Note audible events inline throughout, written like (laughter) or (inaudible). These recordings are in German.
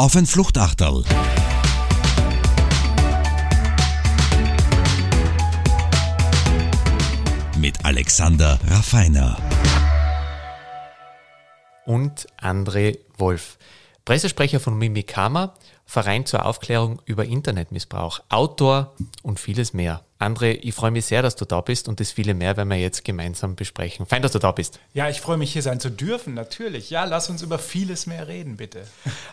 auf ein Fluchtachterl. Mit Alexander Raffiner. Und André Wolf. Pressesprecher von Mimikama, Verein zur Aufklärung über Internetmissbrauch, Autor und vieles mehr. André, ich freue mich sehr, dass du da bist und das viele mehr werden wir jetzt gemeinsam besprechen. Fein, dass du da bist. Ja, ich freue mich, hier sein zu dürfen, natürlich. Ja, lass uns über vieles mehr reden, bitte.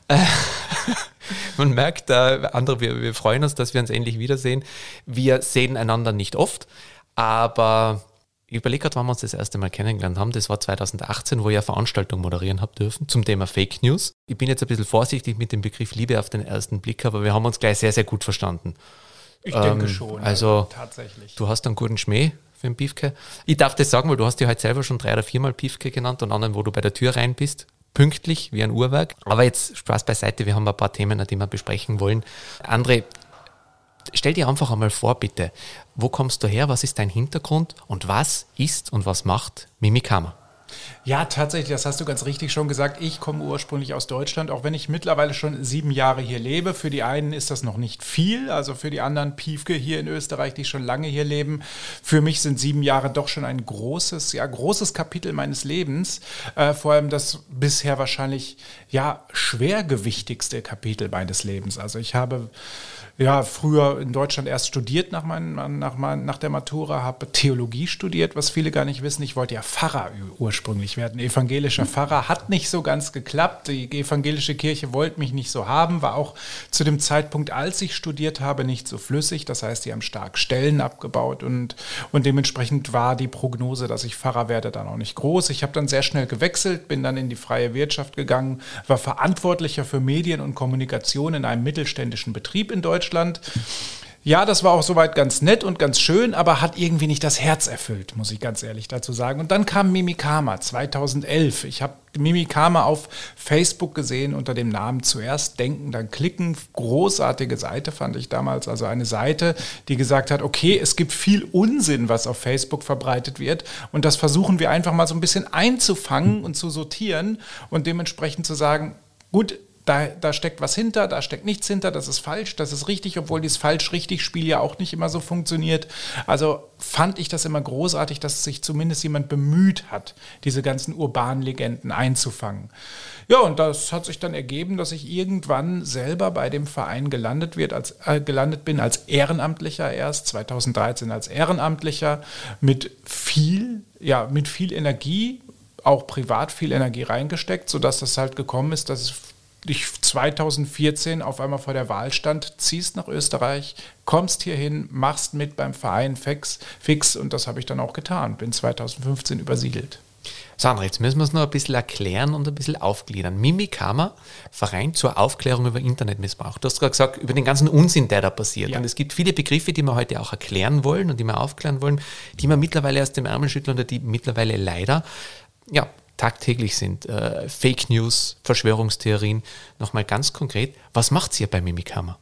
(laughs) Man merkt, äh, André, wir, wir freuen uns, dass wir uns endlich wiedersehen. Wir sehen einander nicht oft, aber ich überlege gerade, wann wir uns das erste Mal kennengelernt haben. Das war 2018, wo ich eine Veranstaltung moderieren habe dürfen zum Thema Fake News. Ich bin jetzt ein bisschen vorsichtig mit dem Begriff Liebe auf den ersten Blick, aber wir haben uns gleich sehr, sehr gut verstanden. Ich ähm, denke schon. Also, tatsächlich. Du hast einen guten Schmäh für den Piefke. Ich darf das sagen, weil du hast dich heute selber schon drei oder viermal Piefke genannt und anderen, wo du bei der Tür rein bist. Pünktlich wie ein Uhrwerk. Aber jetzt Spaß beiseite, wir haben ein paar Themen, die wir besprechen wollen. André, stell dir einfach einmal vor, bitte, wo kommst du her, was ist dein Hintergrund und was ist und was macht Mimikama? Ja, tatsächlich, das hast du ganz richtig schon gesagt. Ich komme ursprünglich aus Deutschland, auch wenn ich mittlerweile schon sieben Jahre hier lebe. Für die einen ist das noch nicht viel, also für die anderen Piefke hier in Österreich, die schon lange hier leben. Für mich sind sieben Jahre doch schon ein großes, ja, großes Kapitel meines Lebens. Äh, vor allem das bisher wahrscheinlich, ja, schwergewichtigste Kapitel meines Lebens. Also ich habe ja, früher in Deutschland erst studiert nach, mein, nach, mein, nach der Matura, habe Theologie studiert, was viele gar nicht wissen. Ich wollte ja Pfarrer ursprünglich werden. Evangelischer Pfarrer hat nicht so ganz geklappt. Die evangelische Kirche wollte mich nicht so haben, war auch zu dem Zeitpunkt, als ich studiert habe, nicht so flüssig. Das heißt, die haben stark Stellen abgebaut und, und dementsprechend war die Prognose, dass ich Pfarrer werde, dann auch nicht groß. Ich habe dann sehr schnell gewechselt, bin dann in die freie Wirtschaft gegangen, war verantwortlicher für Medien und Kommunikation in einem mittelständischen Betrieb in Deutschland. Ja, das war auch soweit ganz nett und ganz schön, aber hat irgendwie nicht das Herz erfüllt, muss ich ganz ehrlich dazu sagen. Und dann kam Mimikama 2011. Ich habe Mimikama auf Facebook gesehen unter dem Namen Zuerst Denken, dann Klicken. Großartige Seite fand ich damals. Also eine Seite, die gesagt hat, okay, es gibt viel Unsinn, was auf Facebook verbreitet wird. Und das versuchen wir einfach mal so ein bisschen einzufangen und zu sortieren und dementsprechend zu sagen, gut, da, da steckt was hinter, da steckt nichts hinter, das ist falsch, das ist richtig, obwohl dieses falsch-richtig-Spiel ja auch nicht immer so funktioniert. Also fand ich das immer großartig, dass sich zumindest jemand bemüht hat, diese ganzen urbanen Legenden einzufangen. Ja, und das hat sich dann ergeben, dass ich irgendwann selber bei dem Verein gelandet, wird, als, äh, gelandet bin, als Ehrenamtlicher erst, 2013 als Ehrenamtlicher, mit viel, ja, mit viel Energie, auch privat viel Energie reingesteckt, sodass das halt gekommen ist, dass es ich 2014 auf einmal vor der Wahl stand, ziehst nach Österreich, kommst hierhin, machst mit beim Verein Fix, Fix und das habe ich dann auch getan. Bin 2015 übersiedelt. Sandra, jetzt müssen wir es noch ein bisschen erklären und ein bisschen aufgliedern. Mimikama, Verein zur Aufklärung über Internetmissbrauch. Du hast gerade gesagt, über den ganzen Unsinn, der da passiert. Ja. Und es gibt viele Begriffe, die wir heute auch erklären wollen und die wir aufklären wollen, die wir mittlerweile aus dem Ärmel schütteln oder die mittlerweile leider ja, tagtäglich sind. Äh, Fake News, Verschwörungstheorien. Nochmal ganz konkret, was macht ihr bei Mimikama?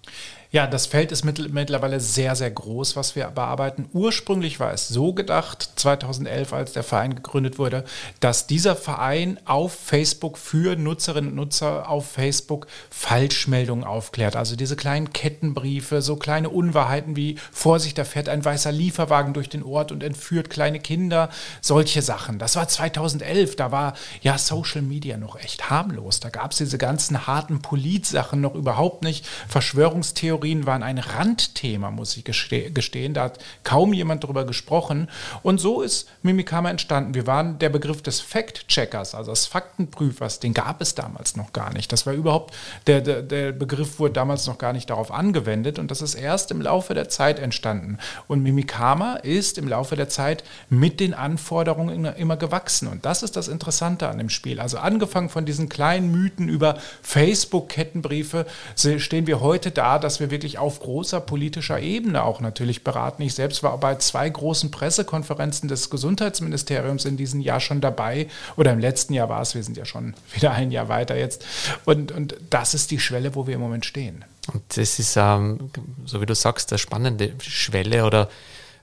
Ja, das Feld ist mittlerweile sehr, sehr groß, was wir bearbeiten. Ursprünglich war es so gedacht, 2011, als der Verein gegründet wurde, dass dieser Verein auf Facebook für Nutzerinnen und Nutzer auf Facebook Falschmeldungen aufklärt. Also diese kleinen Kettenbriefe, so kleine Unwahrheiten wie Vorsicht, da fährt ein weißer Lieferwagen durch den Ort und entführt kleine Kinder, solche Sachen. Das war 2011, da war ja Social Media noch echt harmlos. Da gab es diese ganzen harten Polit-Sachen noch überhaupt nicht. Verschwörungstheorien Verschwörungstheorien waren ein Randthema, muss ich gestehen. Da hat kaum jemand darüber gesprochen. Und so ist Mimikama entstanden. Wir waren der Begriff des Fact-Checkers, also des Faktenprüfers, den gab es damals noch gar nicht. Das war überhaupt, der, der, der Begriff wurde damals noch gar nicht darauf angewendet und das ist erst im Laufe der Zeit entstanden. Und Mimikama ist im Laufe der Zeit mit den Anforderungen immer gewachsen. Und das ist das Interessante an dem Spiel. Also angefangen von diesen kleinen Mythen über Facebook-Kettenbriefe stehen wir heute da, dass wir wirklich auf großer politischer Ebene auch natürlich beraten. Ich selbst war bei zwei großen Pressekonferenzen des Gesundheitsministeriums in diesem Jahr schon dabei. Oder im letzten Jahr war es, wir sind ja schon (laughs) wieder ein Jahr weiter jetzt. Und, und das ist die Schwelle, wo wir im Moment stehen. Und das ist, ähm, so wie du sagst, eine spannende Schwelle oder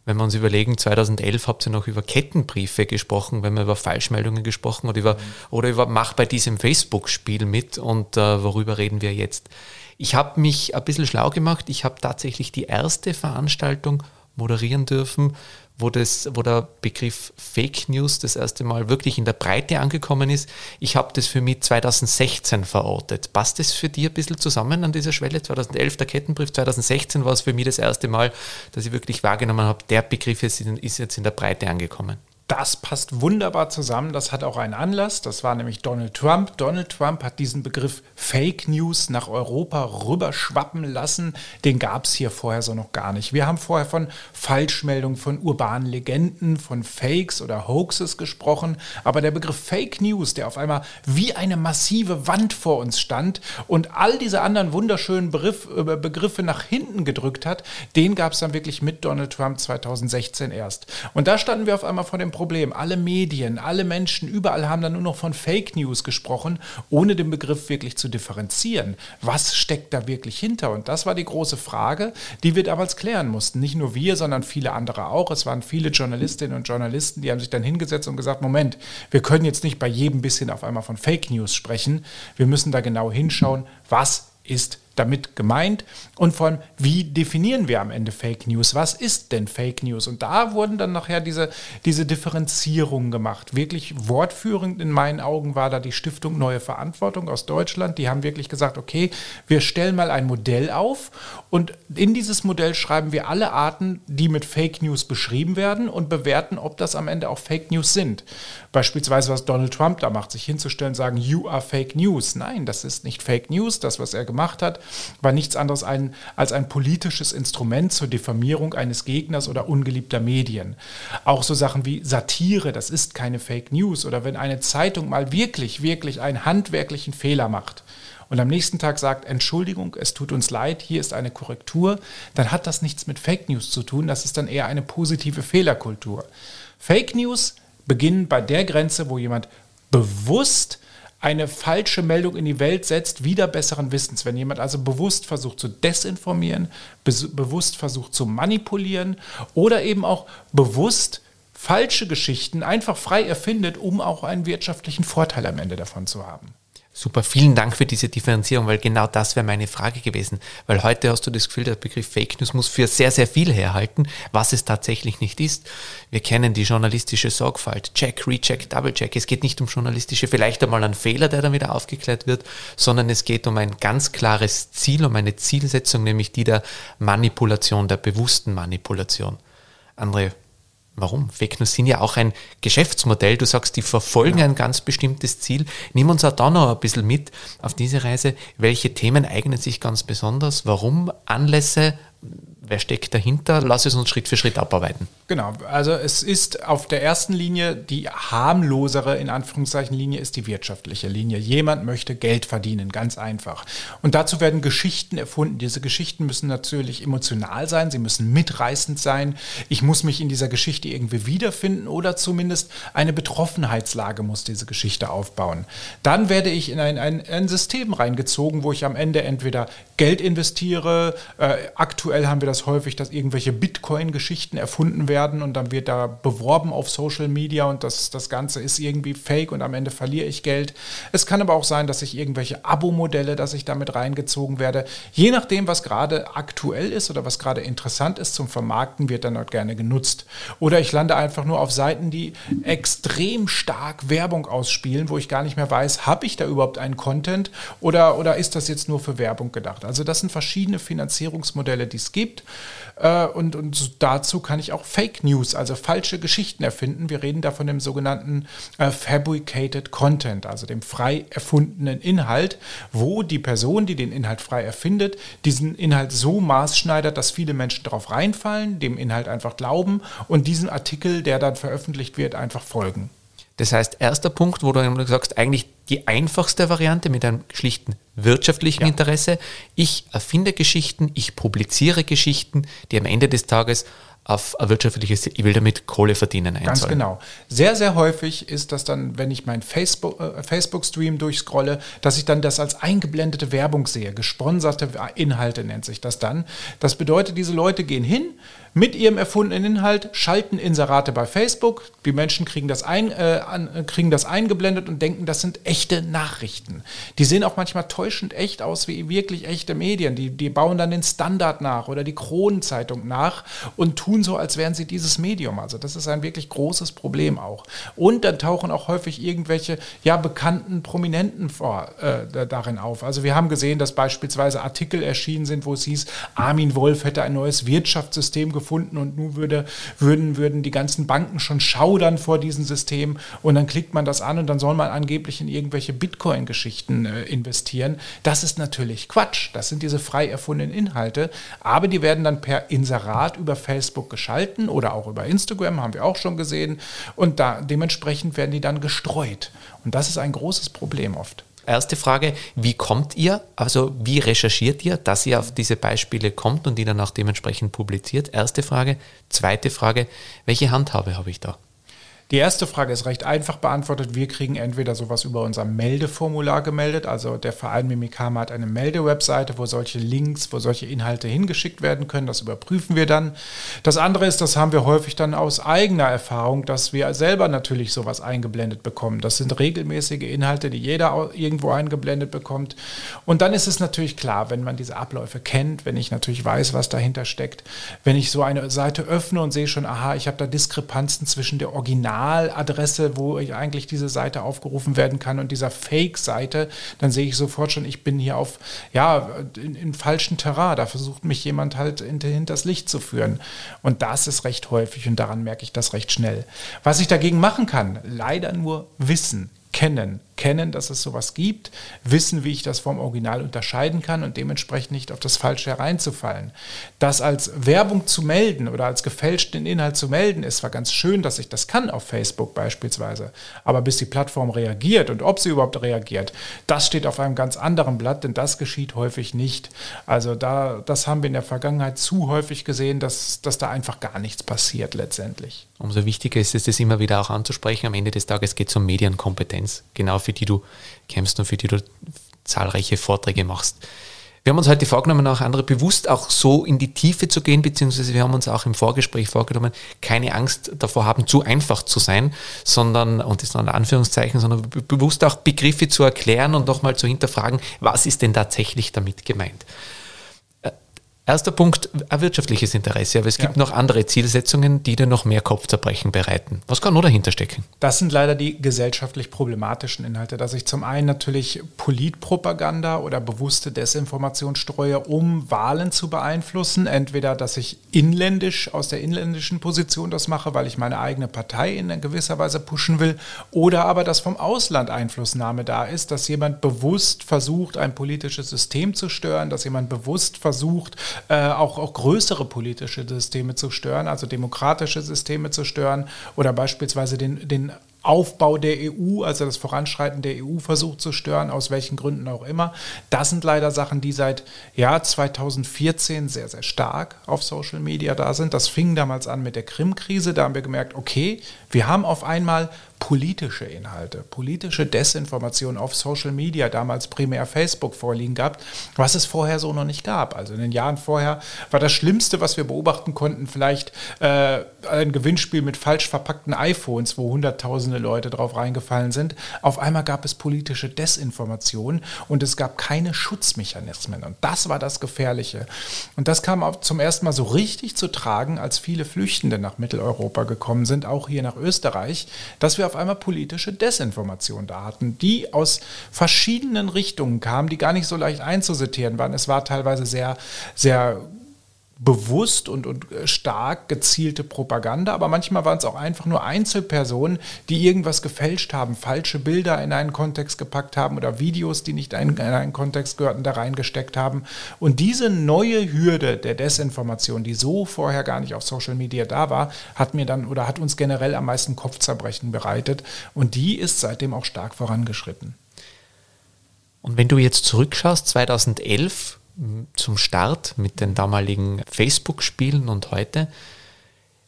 wenn wir uns überlegen, 2011 habt ihr noch über Kettenbriefe gesprochen, wenn wir über Falschmeldungen gesprochen oder über, oder über Mach bei diesem Facebook-Spiel mit und äh, worüber reden wir jetzt? Ich habe mich ein bisschen schlau gemacht. Ich habe tatsächlich die erste Veranstaltung moderieren dürfen, wo, das, wo der Begriff Fake News das erste Mal wirklich in der Breite angekommen ist. Ich habe das für mich 2016 verortet. Passt das für dich ein bisschen zusammen an dieser Schwelle? 2011 der Kettenbrief, 2016 war es für mich das erste Mal, dass ich wirklich wahrgenommen habe, der Begriff ist, ist jetzt in der Breite angekommen. Das passt wunderbar zusammen. Das hat auch einen Anlass. Das war nämlich Donald Trump. Donald Trump hat diesen Begriff Fake News nach Europa rüberschwappen lassen. Den gab es hier vorher so noch gar nicht. Wir haben vorher von Falschmeldungen, von urbanen Legenden, von Fakes oder Hoaxes gesprochen. Aber der Begriff Fake News, der auf einmal wie eine massive Wand vor uns stand und all diese anderen wunderschönen Begriff, äh, Begriffe nach hinten gedrückt hat, den gab es dann wirklich mit Donald Trump 2016 erst. Und da standen wir auf einmal vor dem Problem. Alle Medien, alle Menschen, überall haben dann nur noch von Fake News gesprochen, ohne den Begriff wirklich zu differenzieren. Was steckt da wirklich hinter? Und das war die große Frage, die wir damals klären mussten. Nicht nur wir, sondern viele andere auch. Es waren viele Journalistinnen und Journalisten, die haben sich dann hingesetzt und gesagt, Moment, wir können jetzt nicht bei jedem bisschen auf einmal von Fake News sprechen. Wir müssen da genau hinschauen, was ist damit gemeint und von wie definieren wir am Ende Fake News? Was ist denn Fake News? Und da wurden dann nachher diese, diese Differenzierungen gemacht. Wirklich wortführend in meinen Augen war da die Stiftung Neue Verantwortung aus Deutschland. Die haben wirklich gesagt, okay, wir stellen mal ein Modell auf und in dieses Modell schreiben wir alle Arten, die mit Fake News beschrieben werden und bewerten, ob das am Ende auch Fake News sind. Beispielsweise, was Donald Trump da macht, sich hinzustellen, sagen, you are Fake News. Nein, das ist nicht Fake News. Das, was er gemacht hat, war nichts anderes ein, als ein politisches Instrument zur Diffamierung eines Gegners oder ungeliebter Medien. Auch so Sachen wie Satire, das ist keine Fake News. Oder wenn eine Zeitung mal wirklich, wirklich einen handwerklichen Fehler macht und am nächsten Tag sagt, Entschuldigung, es tut uns leid, hier ist eine Korrektur, dann hat das nichts mit Fake News zu tun, das ist dann eher eine positive Fehlerkultur. Fake News beginnen bei der Grenze, wo jemand bewusst eine falsche Meldung in die Welt setzt, wieder besseren Wissens. Wenn jemand also bewusst versucht zu desinformieren, be bewusst versucht zu manipulieren oder eben auch bewusst falsche Geschichten einfach frei erfindet, um auch einen wirtschaftlichen Vorteil am Ende davon zu haben. Super, vielen Dank für diese Differenzierung, weil genau das wäre meine Frage gewesen. Weil heute hast du das Gefühl, der Begriff Fake News muss für sehr, sehr viel herhalten, was es tatsächlich nicht ist. Wir kennen die journalistische Sorgfalt. Check, Recheck, Double-Check. Es geht nicht um journalistische, vielleicht einmal einen Fehler, der dann wieder aufgeklärt wird, sondern es geht um ein ganz klares Ziel, um eine Zielsetzung, nämlich die der Manipulation, der bewussten Manipulation. Andere Warum? Fake News sind ja auch ein Geschäftsmodell. Du sagst, die verfolgen ja. ein ganz bestimmtes Ziel. Nimm uns auch da noch ein bisschen mit auf diese Reise. Welche Themen eignen sich ganz besonders? Warum Anlässe? Wer steckt dahinter? Lass es uns Schritt für Schritt abarbeiten. Genau, also es ist auf der ersten Linie die harmlosere, in Anführungszeichen, Linie ist die wirtschaftliche Linie. Jemand möchte Geld verdienen, ganz einfach. Und dazu werden Geschichten erfunden. Diese Geschichten müssen natürlich emotional sein, sie müssen mitreißend sein. Ich muss mich in dieser Geschichte irgendwie wiederfinden oder zumindest eine Betroffenheitslage muss diese Geschichte aufbauen. Dann werde ich in ein, ein, ein System reingezogen, wo ich am Ende entweder Geld investiere, äh, aktuell haben wir das häufig, dass irgendwelche Bitcoin-Geschichten erfunden werden und dann wird da beworben auf Social Media und das, das Ganze ist irgendwie fake und am Ende verliere ich Geld. Es kann aber auch sein, dass ich irgendwelche Abo-Modelle, dass ich damit reingezogen werde. Je nachdem, was gerade aktuell ist oder was gerade interessant ist zum Vermarkten, wird dann dort gerne genutzt. Oder ich lande einfach nur auf Seiten, die extrem stark Werbung ausspielen, wo ich gar nicht mehr weiß, habe ich da überhaupt einen Content oder, oder ist das jetzt nur für Werbung gedacht? Also das sind verschiedene Finanzierungsmodelle, die es gibt. Äh, und, und dazu kann ich auch Fake News, also falsche Geschichten erfinden. Wir reden da von dem sogenannten äh, Fabricated Content, also dem frei erfundenen Inhalt, wo die Person, die den Inhalt frei erfindet, diesen Inhalt so maßschneidert, dass viele Menschen darauf reinfallen, dem Inhalt einfach glauben und diesen Artikel, der dann veröffentlicht wird, einfach folgen. Das heißt, erster Punkt, wo du sagst, eigentlich die einfachste Variante mit einem schlichten wirtschaftlichen ja. Interesse. Ich erfinde Geschichten, ich publiziere Geschichten, die am Ende des Tages auf ein wirtschaftliches, ich will damit Kohle verdienen einzahlen. Ganz genau. Sehr, sehr häufig ist das dann, wenn ich meinen Facebook, äh, Facebook-Stream durchscrolle, dass ich dann das als eingeblendete Werbung sehe. Gesponserte Inhalte nennt sich das dann. Das bedeutet, diese Leute gehen hin, mit ihrem erfundenen Inhalt, schalten Inserate bei Facebook. Die Menschen kriegen das, ein, äh, an, äh, kriegen das eingeblendet und denken, das sind echte Nachrichten. Die sehen auch manchmal täuschend echt aus wie wirklich echte Medien. Die, die bauen dann den Standard nach oder die Kronenzeitung nach und tun so, als wären sie dieses Medium. Also das ist ein wirklich großes Problem auch. Und dann tauchen auch häufig irgendwelche ja, bekannten Prominenten vor, äh, darin auf. Also wir haben gesehen, dass beispielsweise Artikel erschienen sind, wo es hieß, Armin Wolf hätte ein neues Wirtschaftssystem gefunden gefunden und nun würde, würden, würden die ganzen Banken schon schaudern vor diesem System und dann klickt man das an und dann soll man angeblich in irgendwelche Bitcoin-Geschichten äh, investieren. Das ist natürlich Quatsch. Das sind diese frei erfundenen Inhalte, aber die werden dann per Inserat über Facebook geschalten oder auch über Instagram, haben wir auch schon gesehen und da, dementsprechend werden die dann gestreut. Und das ist ein großes Problem oft. Erste Frage, wie kommt ihr, also wie recherchiert ihr, dass ihr auf diese Beispiele kommt und die dann auch dementsprechend publiziert? Erste Frage. Zweite Frage, welche Handhabe habe ich da? Die erste Frage ist recht einfach beantwortet. Wir kriegen entweder sowas über unser Meldeformular gemeldet, also der Verein Mimikama hat eine Meldewebseite, wo solche Links, wo solche Inhalte hingeschickt werden können. Das überprüfen wir dann. Das andere ist, das haben wir häufig dann aus eigener Erfahrung, dass wir selber natürlich sowas eingeblendet bekommen. Das sind regelmäßige Inhalte, die jeder irgendwo eingeblendet bekommt. Und dann ist es natürlich klar, wenn man diese Abläufe kennt, wenn ich natürlich weiß, was dahinter steckt, wenn ich so eine Seite öffne und sehe schon, aha, ich habe da Diskrepanzen zwischen der Original Originaladresse, wo ich eigentlich diese Seite aufgerufen werden kann und dieser Fake-Seite, dann sehe ich sofort schon, ich bin hier auf, ja, in, in falschen Terrain. Da versucht mich jemand halt hinters Licht zu führen. Und das ist recht häufig und daran merke ich das recht schnell. Was ich dagegen machen kann, leider nur wissen, kennen kennen, dass es sowas gibt, wissen, wie ich das vom Original unterscheiden kann und dementsprechend nicht auf das Falsche hereinzufallen. Das als Werbung zu melden oder als gefälschten Inhalt zu melden, ist zwar ganz schön, dass ich das kann auf Facebook beispielsweise, aber bis die Plattform reagiert und ob sie überhaupt reagiert, das steht auf einem ganz anderen Blatt, denn das geschieht häufig nicht. Also da, das haben wir in der Vergangenheit zu häufig gesehen, dass, dass da einfach gar nichts passiert letztendlich. Umso wichtiger ist es, das immer wieder auch anzusprechen. Am Ende des Tages geht es um Medienkompetenz, genau für die du kämpfst und für die du zahlreiche Vorträge machst. Wir haben uns heute vorgenommen, auch andere bewusst auch so in die Tiefe zu gehen, beziehungsweise wir haben uns auch im Vorgespräch vorgenommen, keine Angst davor haben, zu einfach zu sein, sondern, und das ist ein Anführungszeichen, sondern bewusst auch Begriffe zu erklären und nochmal zu hinterfragen, was ist denn tatsächlich damit gemeint. Erster Punkt, ein wirtschaftliches Interesse, aber es gibt ja. noch andere Zielsetzungen, die dir noch mehr Kopfzerbrechen bereiten. Was kann nur dahinter stecken? Das sind leider die gesellschaftlich problematischen Inhalte, dass ich zum einen natürlich Politpropaganda oder bewusste Desinformation streue, um Wahlen zu beeinflussen. Entweder, dass ich inländisch aus der inländischen Position das mache, weil ich meine eigene Partei in gewisser Weise pushen will, oder aber, dass vom Ausland Einflussnahme da ist, dass jemand bewusst versucht, ein politisches System zu stören, dass jemand bewusst versucht, äh, auch, auch größere politische Systeme zu stören, also demokratische Systeme zu stören oder beispielsweise den, den Aufbau der EU, also das Voranschreiten der EU versucht zu stören, aus welchen Gründen auch immer. Das sind leider Sachen, die seit Jahr 2014 sehr, sehr stark auf Social Media da sind. Das fing damals an mit der Krim-Krise. Da haben wir gemerkt, okay, wir haben auf einmal politische Inhalte, politische Desinformation auf Social Media, damals primär Facebook vorliegen gehabt, was es vorher so noch nicht gab. Also in den Jahren vorher war das Schlimmste, was wir beobachten konnten, vielleicht äh, ein Gewinnspiel mit falsch verpackten iPhones, wo hunderttausende Leute drauf reingefallen sind. Auf einmal gab es politische Desinformation und es gab keine Schutzmechanismen. Und das war das Gefährliche. Und das kam auch zum ersten Mal so richtig zu tragen, als viele Flüchtende nach Mitteleuropa gekommen sind, auch hier nach Österreich, dass wir auf einmal politische Desinformation da hatten, die aus verschiedenen Richtungen kamen, die gar nicht so leicht einzusortieren waren. Es war teilweise sehr, sehr bewusst und, und stark gezielte Propaganda, aber manchmal waren es auch einfach nur Einzelpersonen, die irgendwas gefälscht haben, falsche Bilder in einen Kontext gepackt haben oder Videos, die nicht in einen Kontext gehörten, da reingesteckt haben. Und diese neue Hürde der Desinformation, die so vorher gar nicht auf Social Media da war, hat mir dann oder hat uns generell am meisten Kopfzerbrechen bereitet und die ist seitdem auch stark vorangeschritten. Und wenn du jetzt zurückschaust, 2011 zum Start mit den damaligen Facebook-Spielen und heute.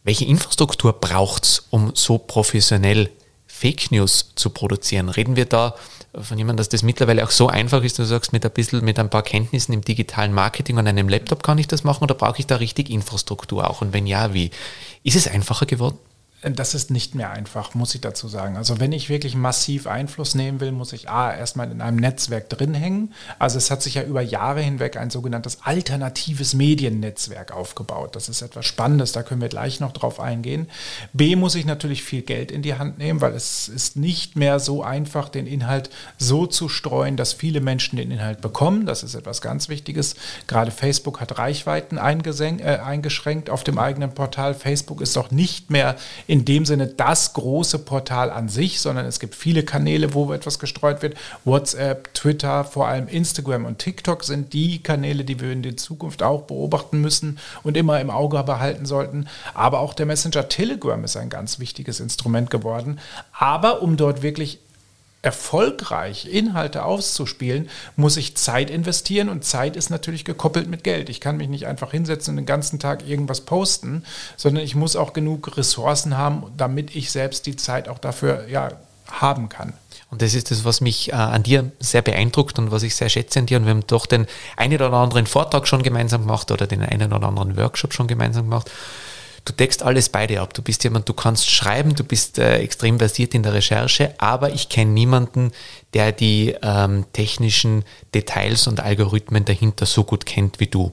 Welche Infrastruktur braucht es, um so professionell Fake News zu produzieren? Reden wir da von jemandem, dass das mittlerweile auch so einfach ist, dass du sagst, mit ein bisschen, mit ein paar Kenntnissen im digitalen Marketing und einem Laptop kann ich das machen oder brauche ich da richtig Infrastruktur auch? Und wenn ja, wie? Ist es einfacher geworden? Das ist nicht mehr einfach, muss ich dazu sagen. Also wenn ich wirklich massiv Einfluss nehmen will, muss ich A, erstmal in einem Netzwerk drin hängen. Also es hat sich ja über Jahre hinweg ein sogenanntes alternatives Mediennetzwerk aufgebaut. Das ist etwas Spannendes, da können wir gleich noch drauf eingehen. B, muss ich natürlich viel Geld in die Hand nehmen, weil es ist nicht mehr so einfach, den Inhalt so zu streuen, dass viele Menschen den Inhalt bekommen. Das ist etwas ganz Wichtiges. Gerade Facebook hat Reichweiten äh, eingeschränkt auf dem eigenen Portal. Facebook ist doch nicht mehr in in dem Sinne das große Portal an sich, sondern es gibt viele Kanäle, wo etwas gestreut wird. WhatsApp, Twitter, vor allem Instagram und TikTok sind die Kanäle, die wir in der Zukunft auch beobachten müssen und immer im Auge behalten sollten. Aber auch der Messenger Telegram ist ein ganz wichtiges Instrument geworden. Aber um dort wirklich erfolgreich Inhalte auszuspielen, muss ich Zeit investieren und Zeit ist natürlich gekoppelt mit Geld. Ich kann mich nicht einfach hinsetzen und den ganzen Tag irgendwas posten, sondern ich muss auch genug Ressourcen haben, damit ich selbst die Zeit auch dafür ja, haben kann. Und das ist das, was mich äh, an dir sehr beeindruckt und was ich sehr schätze an dir. Und wir haben doch den einen oder anderen Vortrag schon gemeinsam gemacht oder den einen oder anderen Workshop schon gemeinsam gemacht du deckst alles beide ab. Du bist jemand, du kannst schreiben, du bist äh, extrem versiert in der Recherche, aber ich kenne niemanden, der die ähm, technischen Details und Algorithmen dahinter so gut kennt wie du.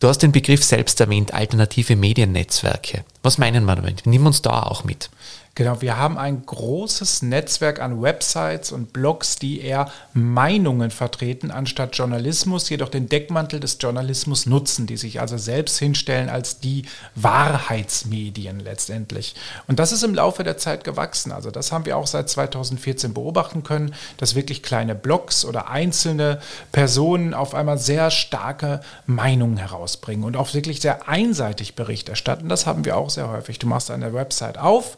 Du hast den Begriff selbst erwähnt, alternative Mediennetzwerke. Was meinen wir damit? Nimm uns da auch mit. Genau, wir haben ein großes Netzwerk an Websites und Blogs, die eher Meinungen vertreten, anstatt Journalismus, jedoch den Deckmantel des Journalismus nutzen, die sich also selbst hinstellen als die Wahrheitsmedien letztendlich. Und das ist im Laufe der Zeit gewachsen. Also das haben wir auch seit 2014 beobachten können, dass wirklich kleine Blogs oder einzelne Personen auf einmal sehr starke Meinungen herausbringen und auch wirklich sehr einseitig Bericht erstatten. Das haben wir auch sehr häufig. Du machst eine Website auf,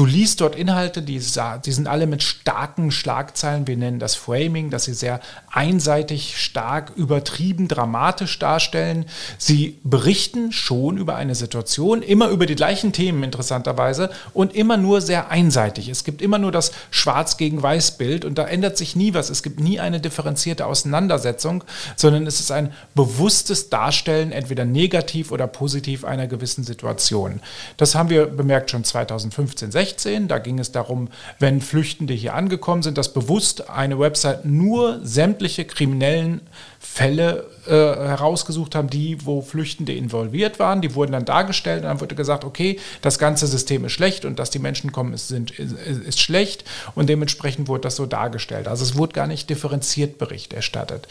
Du liest dort Inhalte, die, die sind alle mit starken Schlagzeilen. Wir nennen das Framing, dass sie sehr einseitig, stark, übertrieben, dramatisch darstellen. Sie berichten schon über eine Situation, immer über die gleichen Themen interessanterweise und immer nur sehr einseitig. Es gibt immer nur das Schwarz gegen Weiß Bild und da ändert sich nie was. Es gibt nie eine differenzierte Auseinandersetzung, sondern es ist ein bewusstes Darstellen, entweder negativ oder positiv einer gewissen Situation. Das haben wir bemerkt schon 2015, 16 16. Da ging es darum, wenn Flüchtende hier angekommen sind, dass bewusst eine Website nur sämtliche kriminellen Fälle äh, herausgesucht haben, die, wo Flüchtende involviert waren. Die wurden dann dargestellt und dann wurde gesagt, okay, das ganze System ist schlecht und dass die Menschen kommen, ist, sind, ist, ist schlecht und dementsprechend wurde das so dargestellt. Also es wurde gar nicht differenziert Bericht erstattet.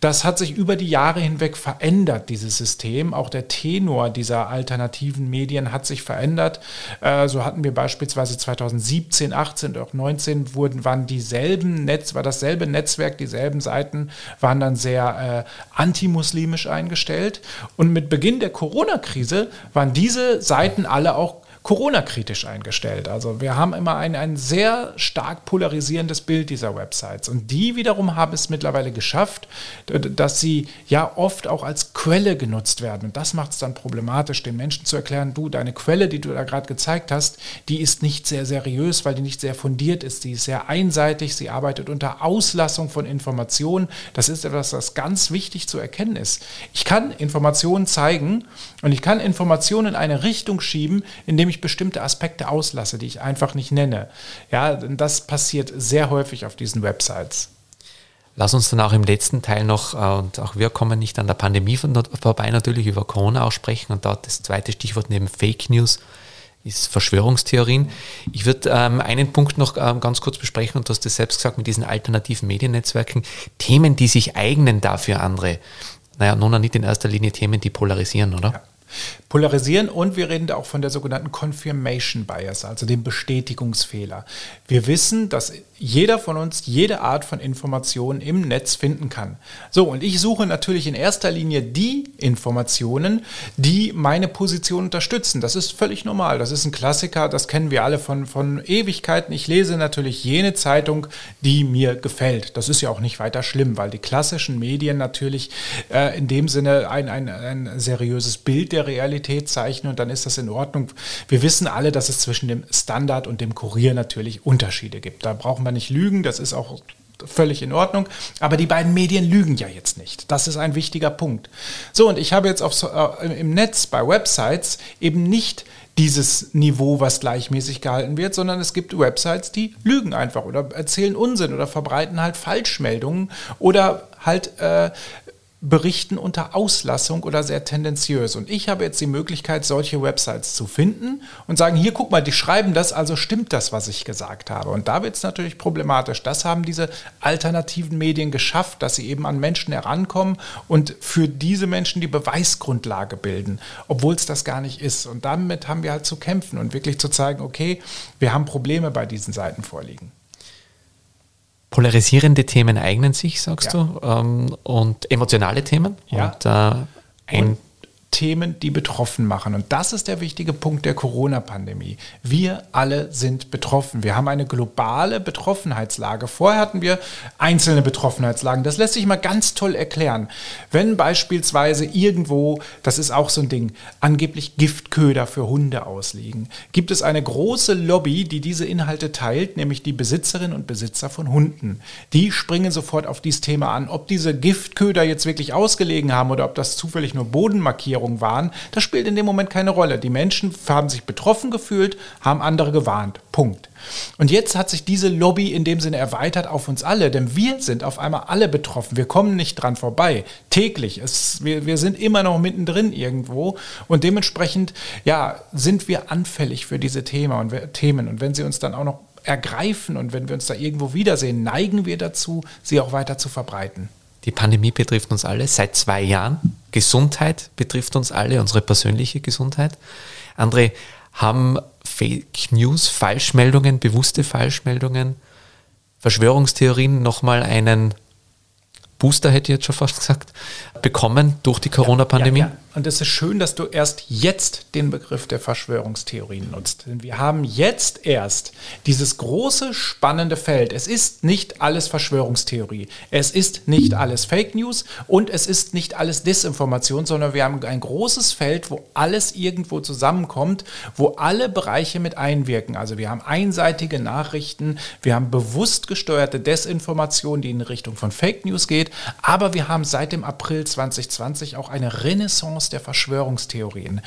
Das hat sich über die Jahre hinweg verändert, dieses System. Auch der Tenor dieser alternativen Medien hat sich verändert. Äh, so hatten wir beispielsweise 2017, 18 und auch 19 wurden, waren dieselben Netz, war dasselbe Netzwerk, dieselben Seiten waren dann sehr sehr äh, antimuslimisch eingestellt. Und mit Beginn der Corona-Krise waren diese Seiten alle auch Corona-kritisch eingestellt. Also wir haben immer ein, ein sehr stark polarisierendes Bild dieser Websites. Und die wiederum haben es mittlerweile geschafft, dass sie ja oft auch als Quelle genutzt werden. Und das macht es dann problematisch, den Menschen zu erklären, du, deine Quelle, die du da gerade gezeigt hast, die ist nicht sehr seriös, weil die nicht sehr fundiert ist. Die ist sehr einseitig, sie arbeitet unter Auslassung von Informationen. Das ist etwas, was ganz wichtig zu erkennen ist. Ich kann Informationen zeigen und ich kann Informationen in eine Richtung schieben, indem ich ich bestimmte Aspekte auslasse, die ich einfach nicht nenne. Ja, das passiert sehr häufig auf diesen Websites. Lass uns dann auch im letzten Teil noch, äh, und auch wir kommen nicht an der Pandemie vorbei, natürlich über Corona auch sprechen. Und dort das zweite Stichwort neben Fake News ist Verschwörungstheorien. Ich würde ähm, einen Punkt noch ähm, ganz kurz besprechen, und du hast das selbst gesagt, mit diesen alternativen Mediennetzwerken. Themen, die sich eignen dafür andere. Naja, nun nicht in erster Linie Themen, die polarisieren, oder? Ja. Polarisieren und wir reden da auch von der sogenannten Confirmation Bias, also dem Bestätigungsfehler. Wir wissen, dass jeder von uns jede Art von Information im Netz finden kann. So, und ich suche natürlich in erster Linie die Informationen, die meine Position unterstützen. Das ist völlig normal. Das ist ein Klassiker, das kennen wir alle von, von Ewigkeiten. Ich lese natürlich jene Zeitung, die mir gefällt. Das ist ja auch nicht weiter schlimm, weil die klassischen Medien natürlich äh, in dem Sinne ein, ein, ein seriöses Bild der Realität zeichnen und dann ist das in Ordnung. Wir wissen alle, dass es zwischen dem Standard und dem Kurier natürlich Unterschiede gibt. Da brauchen wir nicht lügen, das ist auch völlig in Ordnung. Aber die beiden Medien lügen ja jetzt nicht. Das ist ein wichtiger Punkt. So, und ich habe jetzt auf, äh, im Netz bei Websites eben nicht dieses Niveau, was gleichmäßig gehalten wird, sondern es gibt Websites, die lügen einfach oder erzählen Unsinn oder verbreiten halt Falschmeldungen oder halt äh, berichten unter Auslassung oder sehr tendenziös. Und ich habe jetzt die Möglichkeit, solche Websites zu finden und sagen, hier guck mal, die schreiben das, also stimmt das, was ich gesagt habe. Und da wird es natürlich problematisch. Das haben diese alternativen Medien geschafft, dass sie eben an Menschen herankommen und für diese Menschen die Beweisgrundlage bilden, obwohl es das gar nicht ist. Und damit haben wir halt zu kämpfen und wirklich zu zeigen, okay, wir haben Probleme bei diesen Seiten vorliegen. Polarisierende Themen eignen sich, sagst ja. du, ähm, und emotionale Themen. Ja. Und äh, ein und Themen, die betroffen machen. Und das ist der wichtige Punkt der Corona-Pandemie. Wir alle sind betroffen. Wir haben eine globale Betroffenheitslage. Vorher hatten wir einzelne Betroffenheitslagen. Das lässt sich mal ganz toll erklären. Wenn beispielsweise irgendwo, das ist auch so ein Ding, angeblich Giftköder für Hunde ausliegen, gibt es eine große Lobby, die diese Inhalte teilt, nämlich die Besitzerinnen und Besitzer von Hunden. Die springen sofort auf dieses Thema an. Ob diese Giftköder jetzt wirklich ausgelegen haben oder ob das zufällig nur Bodenmarkierungen Aufklärung waren, das spielt in dem Moment keine Rolle. Die Menschen haben sich betroffen gefühlt, haben andere gewarnt. Punkt. Und jetzt hat sich diese Lobby in dem Sinne erweitert auf uns alle, denn wir sind auf einmal alle betroffen. Wir kommen nicht dran vorbei. Täglich. Es, wir, wir sind immer noch mittendrin irgendwo und dementsprechend ja, sind wir anfällig für diese Thema und, Themen. Und wenn sie uns dann auch noch ergreifen und wenn wir uns da irgendwo wiedersehen, neigen wir dazu, sie auch weiter zu verbreiten. Die Pandemie betrifft uns alle seit zwei Jahren. Gesundheit betrifft uns alle, unsere persönliche Gesundheit. André, haben Fake News, Falschmeldungen, bewusste Falschmeldungen, Verschwörungstheorien nochmal einen Booster, hätte ich jetzt schon fast gesagt, bekommen durch die Corona-Pandemie? Ja, ja. Und es ist schön, dass du erst jetzt den Begriff der Verschwörungstheorien nutzt. Denn wir haben jetzt erst dieses große, spannende Feld. Es ist nicht alles Verschwörungstheorie. Es ist nicht alles Fake News und es ist nicht alles Desinformation, sondern wir haben ein großes Feld, wo alles irgendwo zusammenkommt, wo alle Bereiche mit einwirken. Also wir haben einseitige Nachrichten, wir haben bewusst gesteuerte Desinformation, die in Richtung von Fake News geht, aber wir haben seit dem April 2020 auch eine Renaissance der Verschwörungstheorien.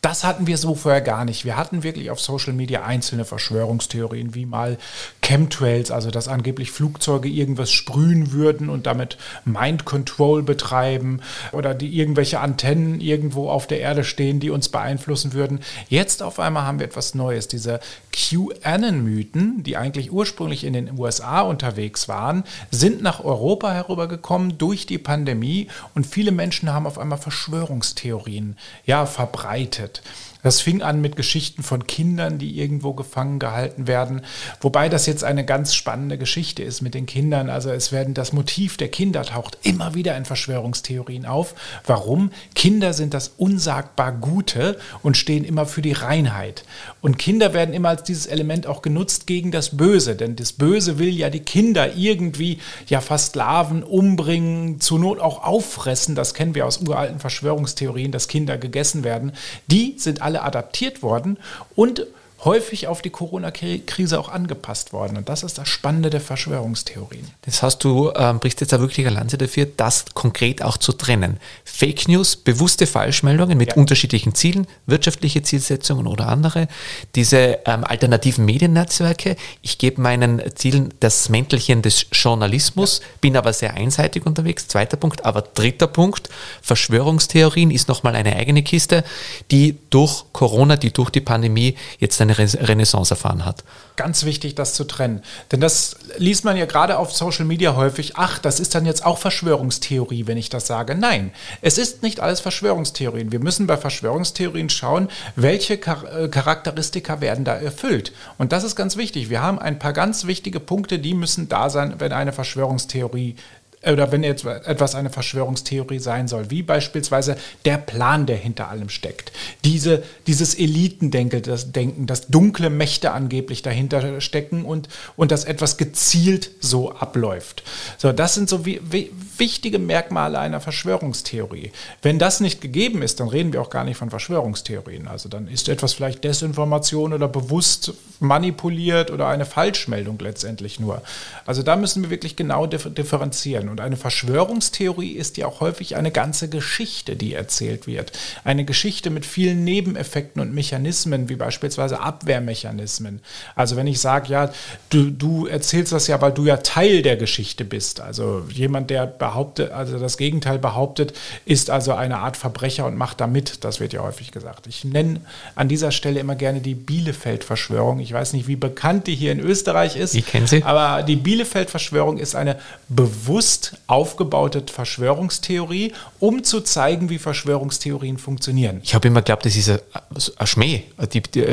Das hatten wir so vorher gar nicht. Wir hatten wirklich auf Social Media einzelne Verschwörungstheorien, wie mal Chemtrails, also dass angeblich Flugzeuge irgendwas sprühen würden und damit Mind Control betreiben oder die irgendwelche Antennen irgendwo auf der Erde stehen, die uns beeinflussen würden. Jetzt auf einmal haben wir etwas Neues. Diese QAnon-Mythen, die eigentlich ursprünglich in den USA unterwegs waren, sind nach Europa herübergekommen durch die Pandemie und viele Menschen haben auf einmal Verschwörungstheorien ja, verbreitet. Das fing an mit Geschichten von Kindern, die irgendwo gefangen gehalten werden. Wobei das jetzt eine ganz spannende Geschichte ist mit den Kindern. Also es werden das Motiv der Kinder taucht immer wieder in Verschwörungstheorien auf. Warum? Kinder sind das unsagbar Gute und stehen immer für die Reinheit. Und Kinder werden immer als dieses Element auch genutzt gegen das Böse. Denn das Böse will ja die Kinder irgendwie ja versklaven, umbringen, zur Not auch auffressen. Das kennen wir aus uralten Verschwörungstheorien, dass Kinder gegessen werden. Die sind alle alle adaptiert worden und häufig auf die Corona-Krise auch angepasst worden. Und das ist das Spannende der Verschwörungstheorien. Das heißt, du ähm, brichst jetzt da wirklich eine Lanze dafür, das konkret auch zu trennen. Fake News, bewusste Falschmeldungen mit ja. unterschiedlichen Zielen, wirtschaftliche Zielsetzungen oder andere, diese ähm, alternativen Mediennetzwerke. Ich gebe meinen Zielen das Mäntelchen des Journalismus, ja. bin aber sehr einseitig unterwegs. Zweiter Punkt. Aber dritter Punkt, Verschwörungstheorien ist nochmal eine eigene Kiste, die durch Corona, die durch die Pandemie jetzt eine eine Renaissance erfahren hat. Ganz wichtig, das zu trennen. Denn das liest man ja gerade auf Social Media häufig. Ach, das ist dann jetzt auch Verschwörungstheorie, wenn ich das sage. Nein, es ist nicht alles Verschwörungstheorien. Wir müssen bei Verschwörungstheorien schauen, welche äh, Charakteristika werden da erfüllt. Und das ist ganz wichtig. Wir haben ein paar ganz wichtige Punkte, die müssen da sein, wenn eine Verschwörungstheorie oder wenn jetzt etwas eine Verschwörungstheorie sein soll, wie beispielsweise der Plan, der hinter allem steckt. Diese, dieses Elitendenken, das Denken, dass dunkle Mächte angeblich dahinter stecken und, und dass etwas gezielt so abläuft. So, das sind so wie, wie, wichtige Merkmale einer Verschwörungstheorie. Wenn das nicht gegeben ist, dann reden wir auch gar nicht von Verschwörungstheorien. Also dann ist etwas vielleicht Desinformation oder bewusst manipuliert oder eine Falschmeldung letztendlich nur. Also da müssen wir wirklich genau differenzieren. Und eine Verschwörungstheorie ist ja auch häufig eine ganze Geschichte, die erzählt wird. Eine Geschichte mit vielen Nebeneffekten und Mechanismen, wie beispielsweise Abwehrmechanismen. Also wenn ich sage, ja, du, du erzählst das ja, weil du ja Teil der Geschichte bist. Also jemand, der behauptet, also das Gegenteil behauptet, ist also eine Art Verbrecher und macht da mit. Das wird ja häufig gesagt. Ich nenne an dieser Stelle immer gerne die Bielefeld-Verschwörung. Ich weiß nicht, wie bekannt die hier in Österreich ist. Ich kenne sie. Aber die Bielefeld-Verschwörung ist eine bewusst bewusst aufgebaute Verschwörungstheorie, um zu zeigen, wie Verschwörungstheorien funktionieren. Ich habe immer geglaubt, das ist ein, Schmäh. Die, die,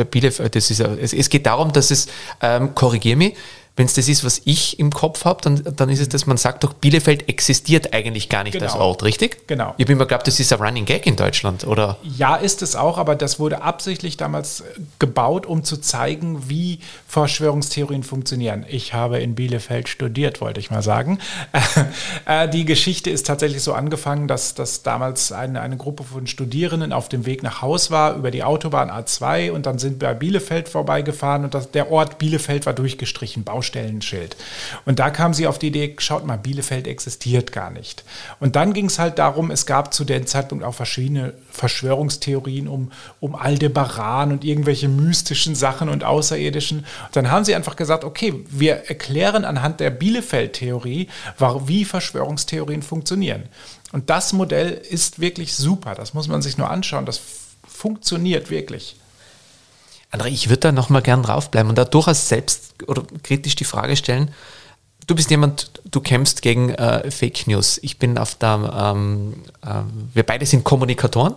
das ist ein, es, es, geht darum, dass es, ähm, korrigiere mich, wenn es das ist, was ich im Kopf habe, dann, dann ist es, dass man sagt, doch Bielefeld existiert eigentlich gar nicht genau. als Ort, richtig? Genau. Ich habe immer geglaubt, das ist ein Running Gag in Deutschland, oder? Ja, ist es auch, aber das wurde absichtlich damals gebaut, um zu zeigen, wie Verschwörungstheorien funktionieren. Ich habe in Bielefeld studiert, wollte ich mal sagen. (laughs) Äh, die Geschichte ist tatsächlich so angefangen, dass, dass damals eine, eine Gruppe von Studierenden auf dem Weg nach Haus war, über die Autobahn A2 und dann sind wir bei Bielefeld vorbeigefahren und das, der Ort Bielefeld war durchgestrichen, Baustelle. Stellenschild. Und da kam sie auf die Idee, schaut mal, Bielefeld existiert gar nicht. Und dann ging es halt darum, es gab zu dem Zeitpunkt auch verschiedene Verschwörungstheorien um, um Aldebaran und irgendwelche mystischen Sachen und Außerirdischen. Und dann haben sie einfach gesagt, okay, wir erklären anhand der Bielefeld-Theorie, wie Verschwörungstheorien funktionieren. Und das Modell ist wirklich super. Das muss man sich nur anschauen. Das funktioniert wirklich. André, ich würde da nochmal gern draufbleiben und da durchaus selbst oder kritisch die Frage stellen. Du bist jemand, du kämpfst gegen äh, Fake News. Ich bin auf der, ähm, äh, wir beide sind Kommunikatoren.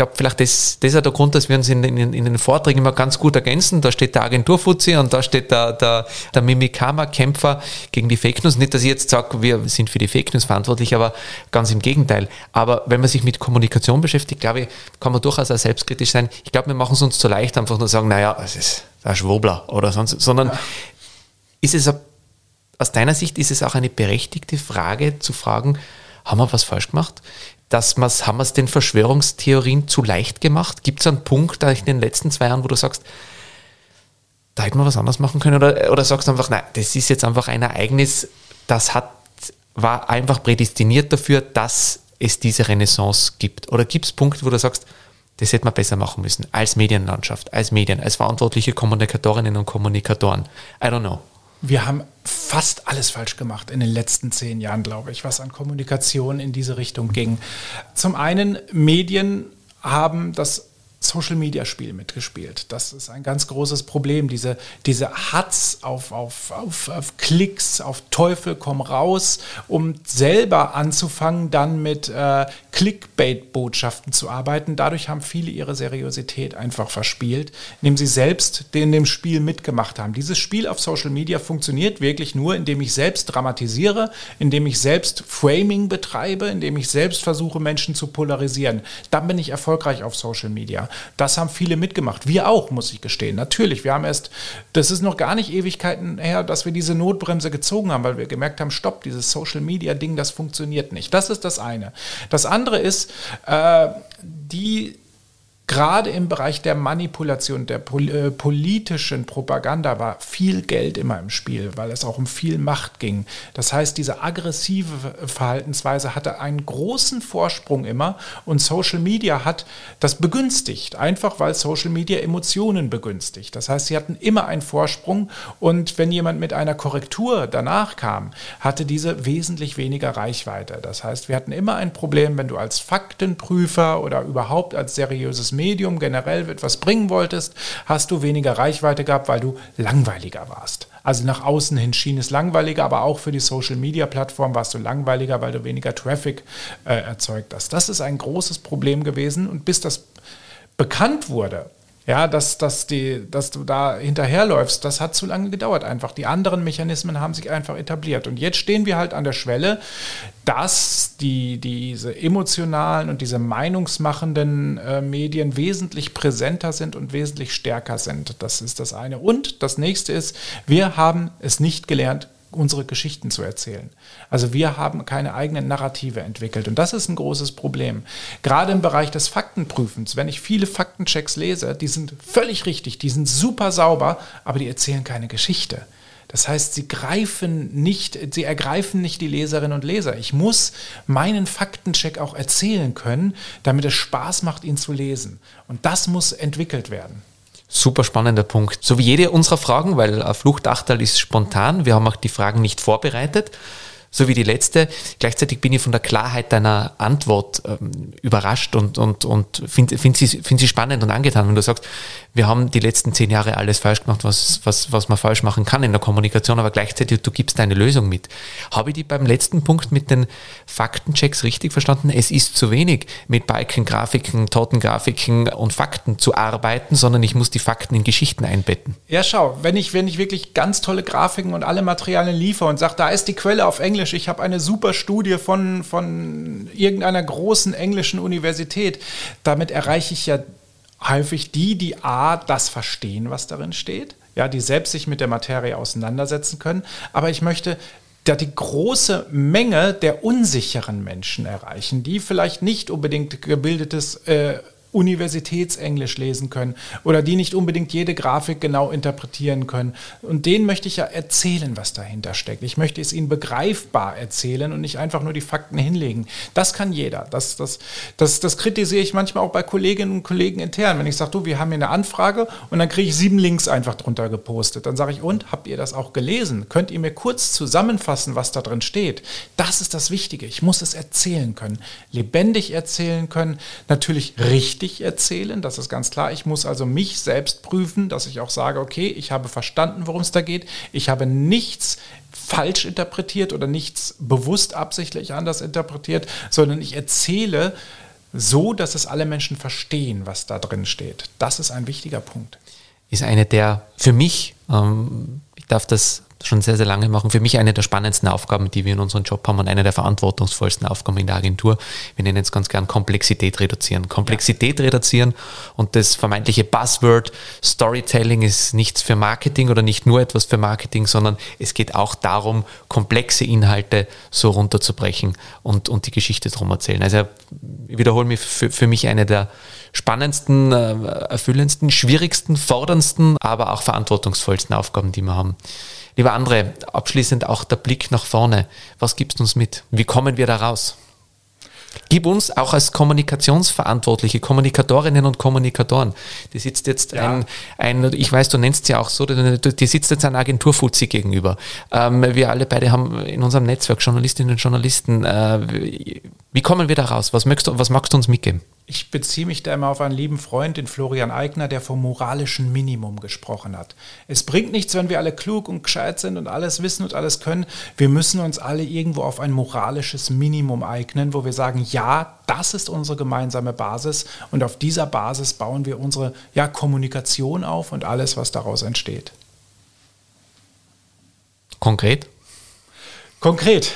Ich glaube, vielleicht das, das ist der Grund, dass wir uns in, in, in, den Vorträgen immer ganz gut ergänzen. Da steht der Agenturfuzzi und da steht der, der, der Mimikama-Kämpfer gegen die Fake News. Nicht, dass ich jetzt sage, wir sind für die Fake News verantwortlich, aber ganz im Gegenteil. Aber wenn man sich mit Kommunikation beschäftigt, glaube ich, kann man durchaus auch selbstkritisch sein. Ich glaube, wir machen es uns zu leicht, einfach nur sagen, naja, es ist der Schwobler oder sonst, sondern ja. ist es, aus deiner Sicht ist es auch eine berechtigte Frage zu fragen, haben wir was falsch gemacht? Dass man's, haben wir es den Verschwörungstheorien zu leicht gemacht? Gibt es einen Punkt da in den letzten zwei Jahren, wo du sagst, da hätten wir was anderes machen können? Oder, oder sagst du einfach, nein, das ist jetzt einfach ein Ereignis, das hat, war einfach prädestiniert dafür, dass es diese Renaissance gibt? Oder gibt es Punkte, wo du sagst, das hätte man besser machen müssen, als Medienlandschaft, als Medien, als verantwortliche Kommunikatorinnen und Kommunikatoren? I don't know. Wir haben fast alles falsch gemacht in den letzten zehn Jahren, glaube ich, was an Kommunikation in diese Richtung ging. Zum einen, Medien haben das Social-Media-Spiel mitgespielt. Das ist ein ganz großes Problem. Diese, diese Hatz auf, auf, auf, auf Klicks, auf Teufel komm raus, um selber anzufangen, dann mit äh, Clickbait-Botschaften zu arbeiten. Dadurch haben viele ihre Seriosität einfach verspielt, indem sie selbst in dem Spiel mitgemacht haben. Dieses Spiel auf Social Media funktioniert wirklich nur, indem ich selbst dramatisiere, indem ich selbst Framing betreibe, indem ich selbst versuche, Menschen zu polarisieren. Dann bin ich erfolgreich auf Social Media. Das haben viele mitgemacht. Wir auch, muss ich gestehen. Natürlich, wir haben erst, das ist noch gar nicht Ewigkeiten her, dass wir diese Notbremse gezogen haben, weil wir gemerkt haben, stopp, dieses Social-Media-Ding, das funktioniert nicht. Das ist das eine. Das andere ist, äh, die gerade im Bereich der Manipulation, der pol äh, politischen Propaganda war viel Geld immer im Spiel, weil es auch um viel Macht ging. Das heißt, diese aggressive Verhaltensweise hatte einen großen Vorsprung immer und Social Media hat das begünstigt, einfach weil Social Media Emotionen begünstigt. Das heißt, sie hatten immer einen Vorsprung und wenn jemand mit einer Korrektur danach kam, hatte diese wesentlich weniger Reichweite. Das heißt, wir hatten immer ein Problem, wenn du als Faktenprüfer oder überhaupt als seriöses Medium generell etwas bringen wolltest, hast du weniger Reichweite gehabt, weil du langweiliger warst. Also nach außen hin schien es langweiliger, aber auch für die Social-Media-Plattform warst du langweiliger, weil du weniger Traffic äh, erzeugt hast. Das ist ein großes Problem gewesen und bis das bekannt wurde, ja, dass, dass, die, dass du da hinterherläufst, das hat zu lange gedauert einfach. Die anderen Mechanismen haben sich einfach etabliert. Und jetzt stehen wir halt an der Schwelle, dass die, diese emotionalen und diese meinungsmachenden äh, Medien wesentlich präsenter sind und wesentlich stärker sind. Das ist das eine. Und das nächste ist, wir haben es nicht gelernt, unsere Geschichten zu erzählen. Also wir haben keine eigenen Narrative entwickelt und das ist ein großes Problem. Gerade im Bereich des Faktenprüfens, wenn ich viele Faktenchecks lese, die sind völlig richtig, die sind super sauber, aber die erzählen keine Geschichte. Das heißt, sie greifen nicht, sie ergreifen nicht die Leserinnen und Leser. Ich muss meinen Faktencheck auch erzählen können, damit es Spaß macht, ihn zu lesen. Und das muss entwickelt werden. Super spannender Punkt. So wie jede unserer Fragen, weil Fluchtachtal ist spontan. Wir haben auch die Fragen nicht vorbereitet so wie die letzte. Gleichzeitig bin ich von der Klarheit deiner Antwort ähm, überrascht und, und, und finde find sie, find sie spannend und angetan, wenn du sagst, wir haben die letzten zehn Jahre alles falsch gemacht, was, was, was man falsch machen kann in der Kommunikation, aber gleichzeitig du gibst deine Lösung mit. Habe ich die beim letzten Punkt mit den Faktenchecks richtig verstanden? Es ist zu wenig, mit Balken, Grafiken, Totengrafiken und Fakten zu arbeiten, sondern ich muss die Fakten in Geschichten einbetten. Ja, schau, wenn ich, wenn ich wirklich ganz tolle Grafiken und alle Materialien liefere und sage, da ist die Quelle auf Englisch, Englisch. Ich habe eine super Studie von, von irgendeiner großen englischen Universität. Damit erreiche ich ja häufig die, die A, das verstehen, was darin steht, ja, die selbst sich mit der Materie auseinandersetzen können. Aber ich möchte da die große Menge der unsicheren Menschen erreichen, die vielleicht nicht unbedingt gebildetes äh, Universitätsenglisch lesen können oder die nicht unbedingt jede Grafik genau interpretieren können. Und denen möchte ich ja erzählen, was dahinter steckt. Ich möchte es ihnen begreifbar erzählen und nicht einfach nur die Fakten hinlegen. Das kann jeder. Das, das, das, das kritisiere ich manchmal auch bei Kolleginnen und Kollegen intern. Wenn ich sage, du, wir haben hier eine Anfrage und dann kriege ich sieben Links einfach drunter gepostet. Dann sage ich, und habt ihr das auch gelesen? Könnt ihr mir kurz zusammenfassen, was da drin steht? Das ist das Wichtige. Ich muss es erzählen können, lebendig erzählen können, natürlich richtig richtig erzählen, das ist ganz klar. Ich muss also mich selbst prüfen, dass ich auch sage, okay, ich habe verstanden, worum es da geht. Ich habe nichts falsch interpretiert oder nichts bewusst absichtlich anders interpretiert, sondern ich erzähle so, dass es alle Menschen verstehen, was da drin steht. Das ist ein wichtiger Punkt. Ist eine der für mich, ähm, ich darf das schon sehr, sehr lange machen. Für mich eine der spannendsten Aufgaben, die wir in unserem Job haben und eine der verantwortungsvollsten Aufgaben in der Agentur. Wir nennen es ganz gern Komplexität reduzieren. Komplexität ja. reduzieren und das vermeintliche Buzzword Storytelling ist nichts für Marketing oder nicht nur etwas für Marketing, sondern es geht auch darum, komplexe Inhalte so runterzubrechen und, und die Geschichte drum erzählen. Also ich wiederhole mich für, für mich eine der spannendsten, äh, erfüllendsten, schwierigsten, forderndsten, aber auch verantwortungsvollsten Aufgaben, die wir haben. Lieber André, abschließend auch der Blick nach vorne. Was gibst du uns mit? Wie kommen wir da raus? Gib uns auch als Kommunikationsverantwortliche, Kommunikatorinnen und Kommunikatoren, die sitzt jetzt ja. ein, ein, ich weiß, du nennst sie auch so, die sitzt jetzt ein Agenturfuzzi gegenüber. Ähm, wir alle beide haben in unserem Netzwerk Journalistinnen und Journalisten. Äh, wie kommen wir da raus? Was, möchtest du, was magst du uns mitgeben? Ich beziehe mich da immer auf einen lieben Freund, den Florian Eigner, der vom moralischen Minimum gesprochen hat. Es bringt nichts, wenn wir alle klug und gescheit sind und alles wissen und alles können. Wir müssen uns alle irgendwo auf ein moralisches Minimum eignen, wo wir sagen, ja, das ist unsere gemeinsame Basis und auf dieser Basis bauen wir unsere ja, Kommunikation auf und alles, was daraus entsteht. Konkret? Konkret.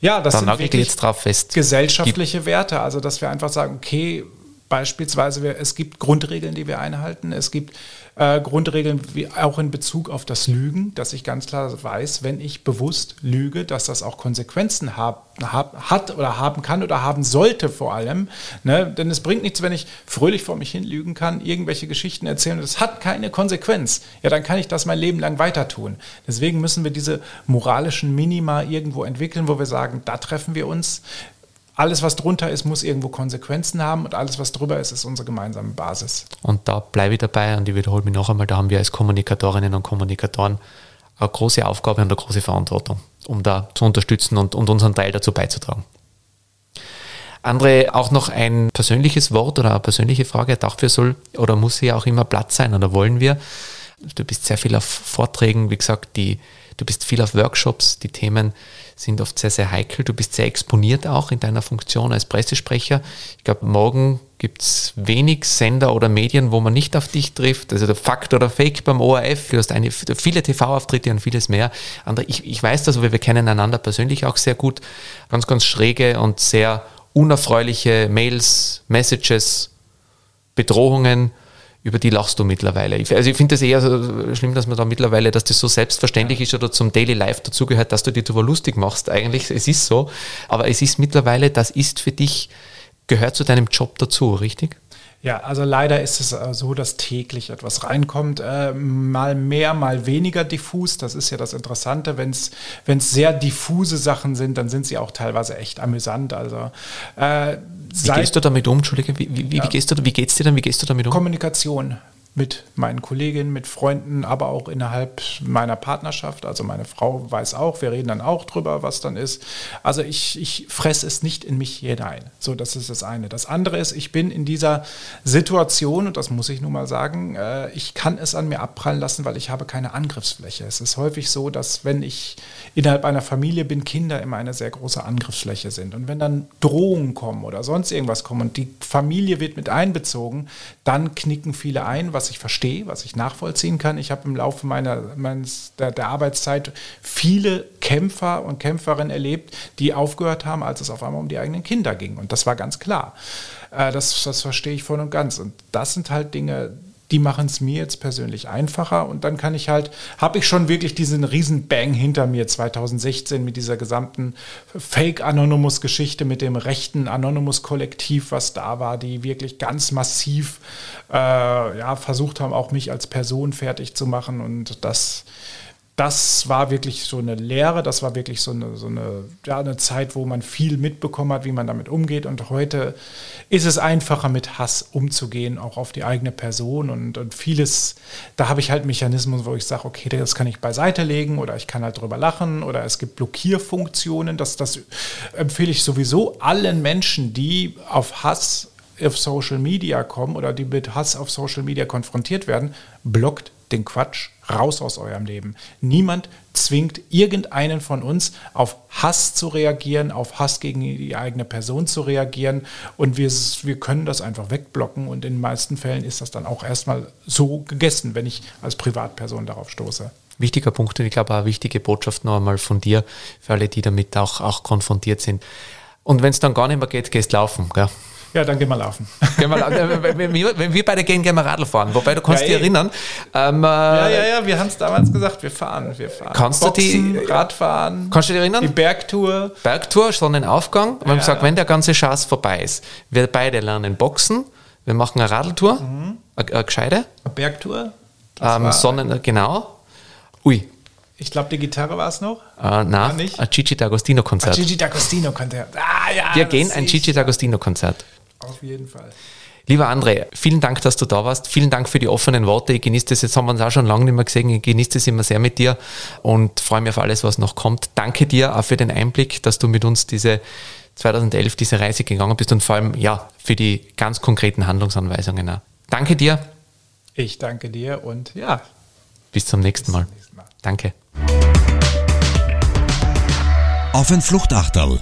Ja, das Dann sind wirklich jetzt drauf fest. gesellschaftliche Werte. Also, dass wir einfach sagen, okay, beispielsweise, es gibt Grundregeln, die wir einhalten. Es gibt äh, Grundregeln wie auch in Bezug auf das Lügen, dass ich ganz klar weiß, wenn ich bewusst lüge, dass das auch Konsequenzen hab, hab, hat oder haben kann oder haben sollte vor allem. Ne? Denn es bringt nichts, wenn ich fröhlich vor mich hin lügen kann, irgendwelche Geschichten erzählen und es hat keine Konsequenz. Ja, dann kann ich das mein Leben lang weiter tun. Deswegen müssen wir diese moralischen Minima irgendwo entwickeln, wo wir sagen, da treffen wir uns alles, was drunter ist, muss irgendwo Konsequenzen haben und alles, was drüber ist, ist unsere gemeinsame Basis. Und da bleibe ich dabei und ich wiederhole mich noch einmal, da haben wir als Kommunikatorinnen und Kommunikatoren eine große Aufgabe und eine große Verantwortung, um da zu unterstützen und, und unseren Teil dazu beizutragen. Andere, auch noch ein persönliches Wort oder eine persönliche Frage. Dafür soll oder muss hier auch immer Platz sein oder wollen wir? Du bist sehr viel auf Vorträgen, wie gesagt, die, du bist viel auf Workshops, die Themen sind oft sehr, sehr heikel. Du bist sehr exponiert auch in deiner Funktion als Pressesprecher. Ich glaube, morgen gibt es wenig Sender oder Medien, wo man nicht auf dich trifft. Also der Fakt oder Fake beim ORF, du hast eine, viele TV-Auftritte und vieles mehr. Andere, ich, ich weiß das, aber wir kennen einander persönlich auch sehr gut. Ganz, ganz schräge und sehr unerfreuliche Mails, Messages, Bedrohungen über die lachst du mittlerweile. also ich finde das eher so schlimm, dass man da mittlerweile, dass das so selbstverständlich ist oder zum Daily Life dazugehört, dass du dir darüber lustig machst. Eigentlich, es ist so. Aber es ist mittlerweile, das ist für dich, gehört zu deinem Job dazu, richtig? Ja, also leider ist es äh, so, dass täglich etwas reinkommt. Äh, mal mehr, mal weniger diffus. Das ist ja das Interessante. Wenn es sehr diffuse Sachen sind, dann sind sie auch teilweise echt amüsant. Also äh, wie gehst du damit um? Entschuldige, wie, wie, ja. wie gehst du, wie geht's dir dann? Wie gehst du damit um? Kommunikation mit meinen Kolleginnen, mit Freunden, aber auch innerhalb meiner Partnerschaft. Also meine Frau weiß auch, wir reden dann auch drüber, was dann ist. Also ich, ich fresse es nicht in mich hinein. So, das ist das eine. Das andere ist, ich bin in dieser Situation, und das muss ich nun mal sagen, äh, ich kann es an mir abprallen lassen, weil ich habe keine Angriffsfläche. Es ist häufig so, dass wenn ich innerhalb einer Familie bin, Kinder immer eine sehr große Angriffsfläche sind. Und wenn dann Drohungen kommen oder sonst irgendwas kommen und die Familie wird mit einbezogen, dann knicken viele ein, was ich verstehe, was ich nachvollziehen kann. Ich habe im Laufe meiner, meines, der, der Arbeitszeit viele Kämpfer und Kämpferinnen erlebt, die aufgehört haben, als es auf einmal um die eigenen Kinder ging. Und das war ganz klar. Äh, das, das verstehe ich voll und ganz. Und das sind halt Dinge, die machen es mir jetzt persönlich einfacher und dann kann ich halt, habe ich schon wirklich diesen riesen Bang hinter mir 2016 mit dieser gesamten Fake-Anonymous-Geschichte mit dem rechten Anonymous-Kollektiv, was da war, die wirklich ganz massiv äh, ja, versucht haben, auch mich als Person fertig zu machen und das das war wirklich so eine Lehre, das war wirklich so eine, so eine, ja, eine Zeit, wo man viel mitbekommen hat, wie man damit umgeht. Und heute ist es einfacher, mit Hass umzugehen, auch auf die eigene Person. Und, und vieles, da habe ich halt Mechanismen, wo ich sage, okay, das kann ich beiseite legen oder ich kann halt drüber lachen oder es gibt Blockierfunktionen. Das, das empfehle ich sowieso allen Menschen, die auf Hass auf Social Media kommen oder die mit Hass auf Social Media konfrontiert werden, blockt den Quatsch raus aus eurem Leben. Niemand zwingt irgendeinen von uns auf Hass zu reagieren, auf Hass gegen die eigene Person zu reagieren und wir, wir können das einfach wegblocken und in den meisten Fällen ist das dann auch erstmal so gegessen, wenn ich als Privatperson darauf stoße. Wichtiger Punkt und ich glaube auch eine wichtige Botschaft noch einmal von dir für alle, die damit auch, auch konfrontiert sind. Und wenn es dann gar nicht mehr geht, gehst laufen. Gell? Ja, dann gehen wir laufen. Gehen wir, wenn, wir, wenn wir beide gehen, gehen wir Radl fahren. Wobei du kannst ja, dich eh. erinnern. Ähm, ja, ja, ja, wir haben es damals gesagt, wir fahren, wir fahren. Kannst Boxen, du die Radfahren? Kannst du dich erinnern? Die Bergtour. Bergtour, Sonnenaufgang. Wir ja. haben gesagt, wenn der ganze Schatz vorbei ist, wir beide lernen Boxen, wir machen eine Radltour, mhm. eine, eine gescheite. Eine Bergtour. Ähm, Sonnen, genau. Ui, ich glaube, die Gitarre war es noch. Uh, na, ein Gigi D'Agostino-Konzert. Gigi D'Agostino-Konzert. Ah, ja, Wir gehen ein Gigi D'Agostino-Konzert. Auf jeden Fall. Lieber André, vielen Dank, dass du da warst. Vielen Dank für die offenen Worte. Ich genieße das, jetzt haben wir uns auch schon lange nicht mehr gesehen. Ich genieße das immer sehr mit dir und freue mich auf alles, was noch kommt. Danke dir auch für den Einblick, dass du mit uns diese 2011 diese Reise gegangen bist und vor allem ja für die ganz konkreten Handlungsanweisungen. Auch. Danke dir. Ich danke dir und ja. Bis zum nächsten Mal. Zum nächsten Mal. Danke. Auf ein Fluchtachterl